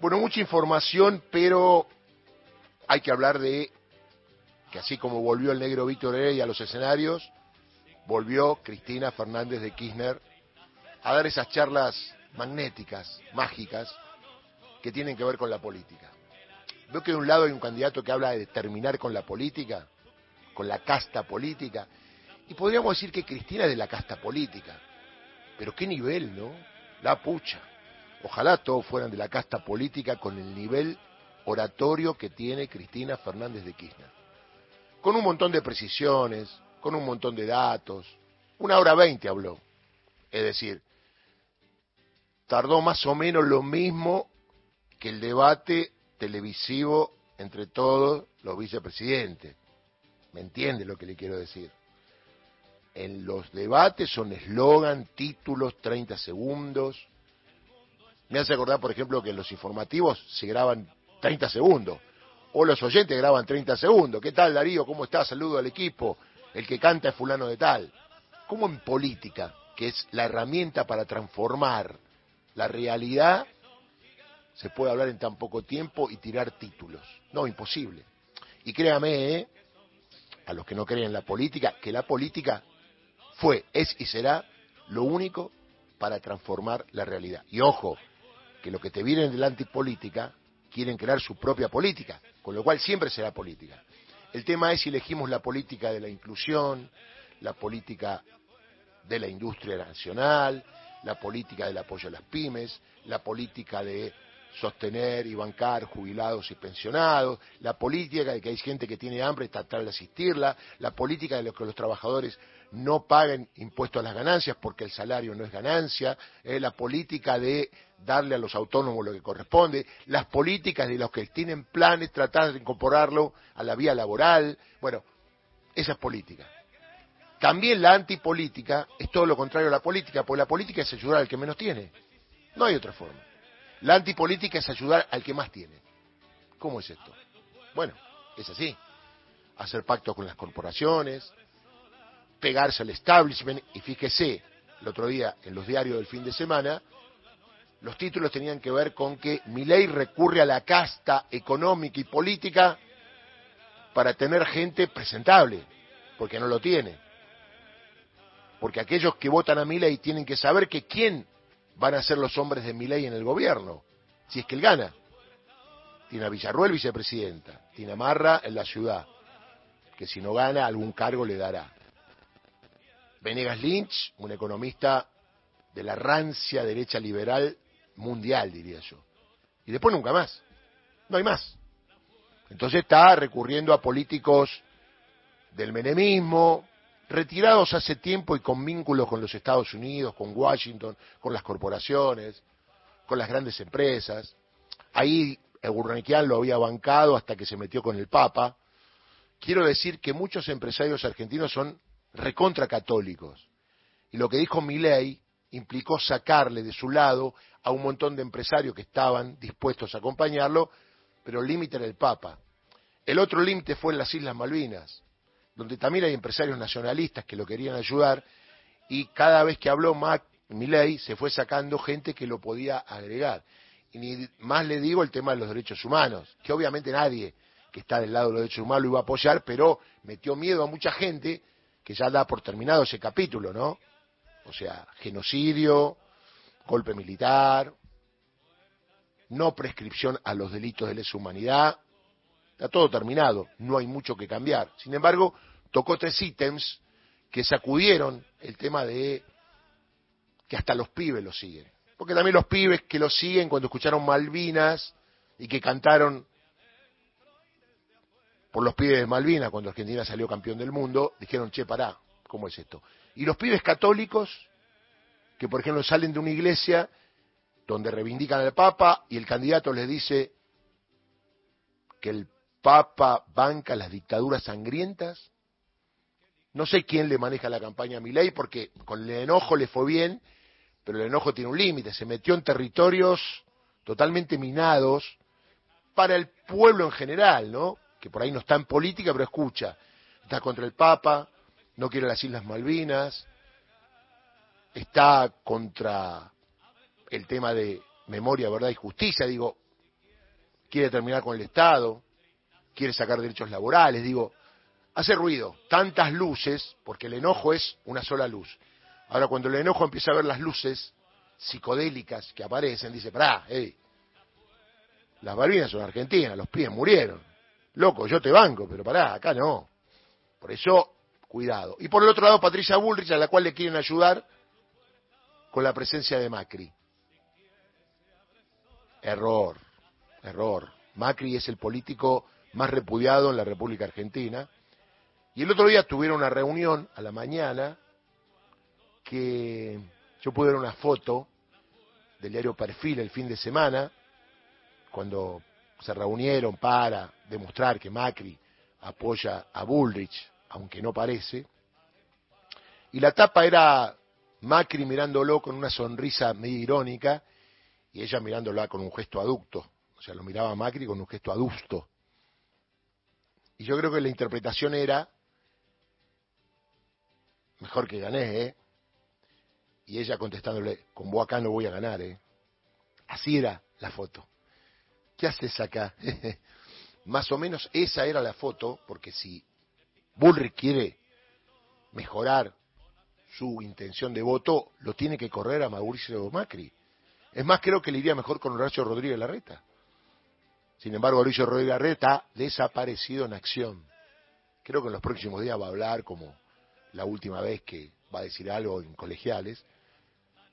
Bueno, mucha información, pero hay que hablar de que así como volvió el negro Víctor Heredia a los escenarios, volvió Cristina Fernández de Kirchner a dar esas charlas magnéticas, mágicas, que tienen que ver con la política. Veo que de un lado hay un candidato que habla de terminar con la política, con la casta política, y podríamos decir que Cristina es de la casta política. Pero qué nivel, ¿no? La pucha. Ojalá todos fueran de la casta política con el nivel oratorio que tiene Cristina Fernández de Kirchner. Con un montón de precisiones, con un montón de datos. Una hora veinte habló. Es decir, tardó más o menos lo mismo que el debate televisivo entre todos los vicepresidentes. ¿Me entiende lo que le quiero decir? En los debates son eslogan, títulos, 30 segundos. Me hace acordar, por ejemplo, que los informativos se graban 30 segundos. O los oyentes graban 30 segundos. ¿Qué tal, Darío? ¿Cómo está? Saludo al equipo. El que canta es fulano de tal. ¿Cómo en política, que es la herramienta para transformar la realidad, se puede hablar en tan poco tiempo y tirar títulos? No, imposible. Y créame, ¿eh? a los que no creen en la política, que la política fue, es y será lo único para transformar la realidad. Y ojo, que lo que te vienen de la antipolítica quieren crear su propia política, con lo cual siempre será política. El tema es si elegimos la política de la inclusión, la política de la industria nacional, la política del apoyo a las pymes, la política de sostener y bancar jubilados y pensionados, la política de que hay gente que tiene hambre y tratar de asistirla, la política de que los trabajadores no paguen impuestos a las ganancias porque el salario no es ganancia, eh, la política de darle a los autónomos lo que corresponde, las políticas de los que tienen planes tratar de incorporarlo a la vía laboral, bueno, esa es política. También la antipolítica es todo lo contrario a la política, porque la política es ayudar al que menos tiene. No hay otra forma. La antipolítica es ayudar al que más tiene. ¿Cómo es esto? Bueno, es así. Hacer pactos con las corporaciones, pegarse al establishment, y fíjese, el otro día en los diarios del fin de semana, los títulos tenían que ver con que ley recurre a la casta económica y política para tener gente presentable, porque no lo tiene. Porque aquellos que votan a ley tienen que saber que quién van a ser los hombres de ley en el gobierno, si es que él gana. Tiene a Villarruel vicepresidenta, tiene a Marra en la ciudad, que si no gana algún cargo le dará. Venegas Lynch, un economista de la rancia derecha liberal mundial, diría yo. Y después nunca más. No hay más. Entonces está recurriendo a políticos del menemismo, retirados hace tiempo y con vínculos con los Estados Unidos, con Washington, con las corporaciones, con las grandes empresas. Ahí Gurniquian lo había bancado hasta que se metió con el Papa. Quiero decir que muchos empresarios argentinos son recontra católicos. Y lo que dijo Milei implicó sacarle de su lado a un montón de empresarios que estaban dispuestos a acompañarlo, pero el límite era el Papa. El otro límite fue en las Islas Malvinas, donde también hay empresarios nacionalistas que lo querían ayudar, y cada vez que habló Mac, Milei se fue sacando gente que lo podía agregar. Y ni más le digo el tema de los derechos humanos, que obviamente nadie que está del lado de los derechos humanos lo iba a apoyar, pero metió miedo a mucha gente que ya da por terminado ese capítulo, ¿no? O sea, genocidio, golpe militar, no prescripción a los delitos de lesa humanidad, está todo terminado, no hay mucho que cambiar. Sin embargo, tocó tres ítems que sacudieron el tema de que hasta los pibes lo siguen. Porque también los pibes que lo siguen cuando escucharon Malvinas y que cantaron por los pibes de Malvinas, cuando Argentina salió campeón del mundo, dijeron, che, pará, ¿cómo es esto? Y los pibes católicos, que por ejemplo salen de una iglesia donde reivindican al Papa y el candidato les dice que el Papa banca las dictaduras sangrientas. No sé quién le maneja la campaña a ley porque con el enojo le fue bien, pero el enojo tiene un límite. Se metió en territorios totalmente minados para el pueblo en general, ¿no? Que por ahí no está en política, pero escucha, está contra el Papa, no quiere las Islas Malvinas, está contra el tema de memoria, verdad y justicia, digo, quiere terminar con el Estado, quiere sacar derechos laborales, digo, hace ruido, tantas luces, porque el enojo es una sola luz. Ahora, cuando el enojo empieza a ver las luces psicodélicas que aparecen, dice, pará, hey, las Malvinas son argentinas, los pies murieron. Loco, yo te banco, pero pará, acá no. Por eso, cuidado. Y por el otro lado, Patricia Bullrich, a la cual le quieren ayudar con la presencia de Macri. Error, error. Macri es el político más repudiado en la República Argentina. Y el otro día tuvieron una reunión a la mañana que yo pude ver una foto del diario Perfil el fin de semana, cuando se reunieron para demostrar que Macri apoya a Bullrich, aunque no parece, y la tapa era Macri mirándolo con una sonrisa medio irónica y ella mirándola con un gesto aducto, o sea, lo miraba Macri con un gesto adusto. Y yo creo que la interpretación era, mejor que gané, ¿eh? Y ella contestándole, con vos acá no voy a ganar, ¿eh? Así era la foto. ¿Qué haces acá? Más o menos esa era la foto, porque si Bullrich quiere mejorar su intención de voto, lo tiene que correr a Mauricio Macri. Es más, creo que le iría mejor con Horacio Rodríguez Larreta. Sin embargo, Horacio Rodríguez Larreta ha desaparecido en acción. Creo que en los próximos días va a hablar como la última vez que va a decir algo en colegiales.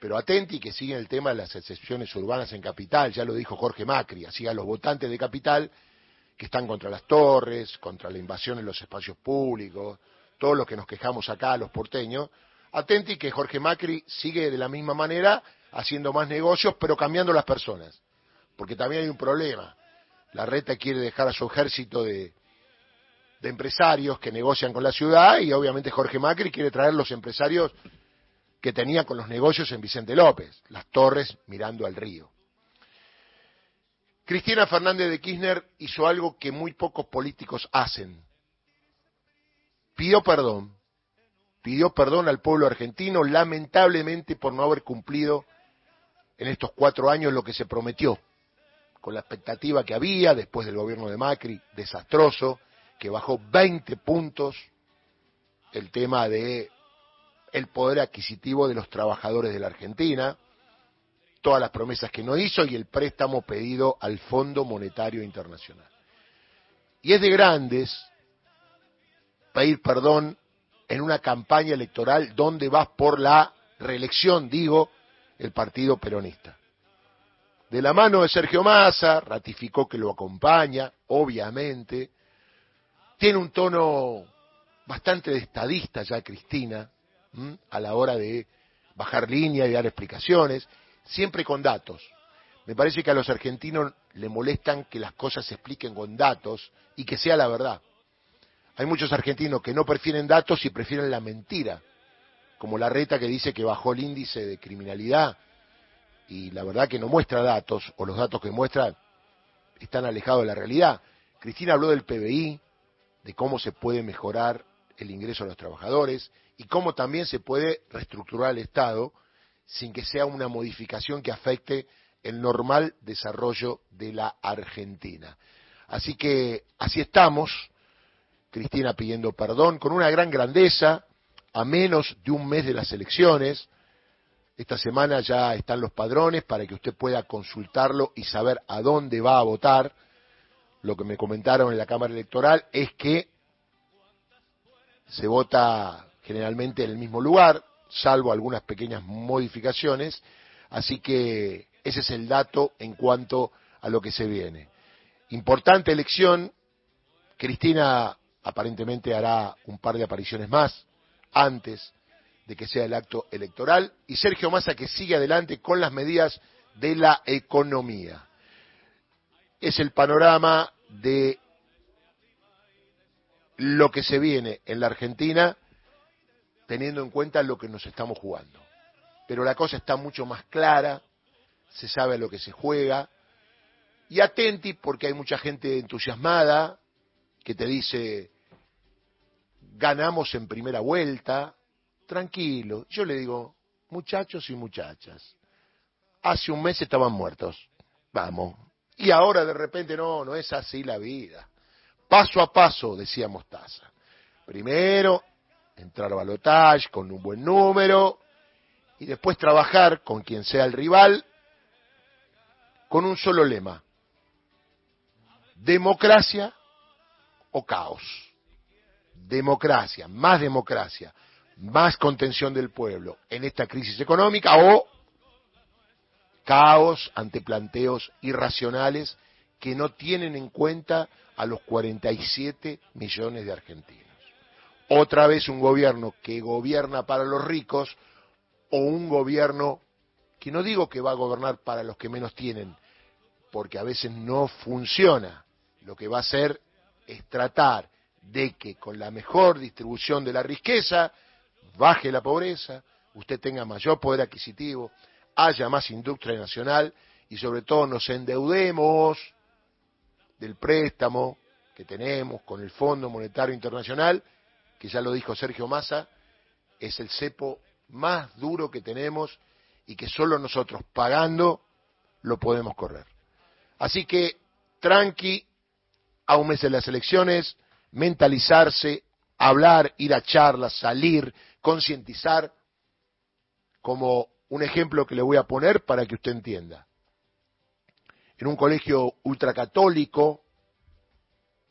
Pero atenti que siguen el tema de las excepciones urbanas en Capital, ya lo dijo Jorge Macri, así a los votantes de Capital que están contra las torres, contra la invasión en los espacios públicos, todos los que nos quejamos acá, los porteños, atenti que Jorge Macri sigue de la misma manera haciendo más negocios, pero cambiando las personas. Porque también hay un problema. La reta quiere dejar a su ejército de, de empresarios que negocian con la ciudad y obviamente Jorge Macri quiere traer los empresarios que tenía con los negocios en Vicente López, las torres mirando al río. Cristina Fernández de Kirchner hizo algo que muy pocos políticos hacen. Pidió perdón, pidió perdón al pueblo argentino lamentablemente por no haber cumplido en estos cuatro años lo que se prometió, con la expectativa que había después del gobierno de Macri, desastroso, que bajó 20 puntos el tema de el poder adquisitivo de los trabajadores de la Argentina, todas las promesas que no hizo y el préstamo pedido al Fondo Monetario Internacional. Y es de grandes pedir perdón en una campaña electoral donde vas por la reelección, digo, el Partido Peronista. De la mano de Sergio Massa, ratificó que lo acompaña, obviamente. Tiene un tono bastante de estadista ya Cristina, a la hora de bajar línea y dar explicaciones, siempre con datos. Me parece que a los argentinos le molestan que las cosas se expliquen con datos y que sea la verdad. Hay muchos argentinos que no prefieren datos y prefieren la mentira, como la reta que dice que bajó el índice de criminalidad y la verdad que no muestra datos, o los datos que muestra están alejados de la realidad. Cristina habló del PBI, de cómo se puede mejorar el ingreso de los trabajadores y cómo también se puede reestructurar el Estado sin que sea una modificación que afecte el normal desarrollo de la Argentina. Así que así estamos, Cristina pidiendo perdón, con una gran grandeza, a menos de un mes de las elecciones. Esta semana ya están los padrones para que usted pueda consultarlo y saber a dónde va a votar. Lo que me comentaron en la Cámara Electoral es que se vota generalmente en el mismo lugar, salvo algunas pequeñas modificaciones, así que ese es el dato en cuanto a lo que se viene. Importante elección, Cristina aparentemente hará un par de apariciones más antes de que sea el acto electoral, y Sergio Massa que sigue adelante con las medidas de la economía. Es el panorama de lo que se viene en la Argentina teniendo en cuenta lo que nos estamos jugando. Pero la cosa está mucho más clara, se sabe a lo que se juega, y atenti porque hay mucha gente entusiasmada que te dice, ganamos en primera vuelta, tranquilo. Yo le digo, muchachos y muchachas, hace un mes estaban muertos, vamos, Y ahora de repente no, no es así la vida. Paso a paso, decía Mostaza. Primero, entrar a balotage con un buen número y después trabajar con quien sea el rival con un solo lema. Democracia o caos. Democracia, más democracia, más contención del pueblo en esta crisis económica o caos ante planteos irracionales que no tienen en cuenta a los 47 millones de argentinos. Otra vez un gobierno que gobierna para los ricos o un gobierno que no digo que va a gobernar para los que menos tienen, porque a veces no funciona. Lo que va a hacer es tratar de que con la mejor distribución de la riqueza baje la pobreza, usted tenga mayor poder adquisitivo, haya más industria nacional y sobre todo nos endeudemos del préstamo que tenemos con el Fondo Monetario Internacional, que ya lo dijo Sergio Massa, es el cepo más duro que tenemos y que solo nosotros pagando lo podemos correr. Así que tranqui, a un mes de las elecciones, mentalizarse, hablar, ir a charlas, salir, concientizar, como un ejemplo que le voy a poner para que usted entienda. En un colegio ultracatólico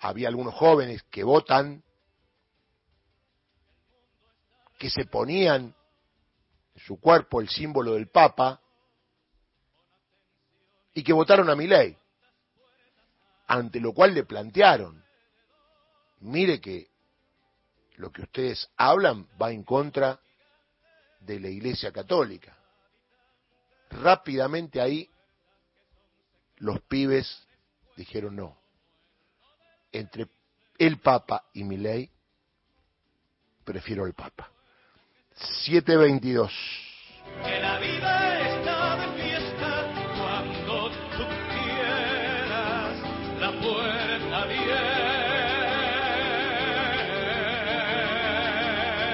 había algunos jóvenes que votan, que se ponían en su cuerpo el símbolo del Papa y que votaron a mi ley, ante lo cual le plantearon, mire que lo que ustedes hablan va en contra de la Iglesia Católica. Rápidamente ahí los pibes dijeron no. Entre el Papa y mi ley, prefiero el Papa. 722. Que la vida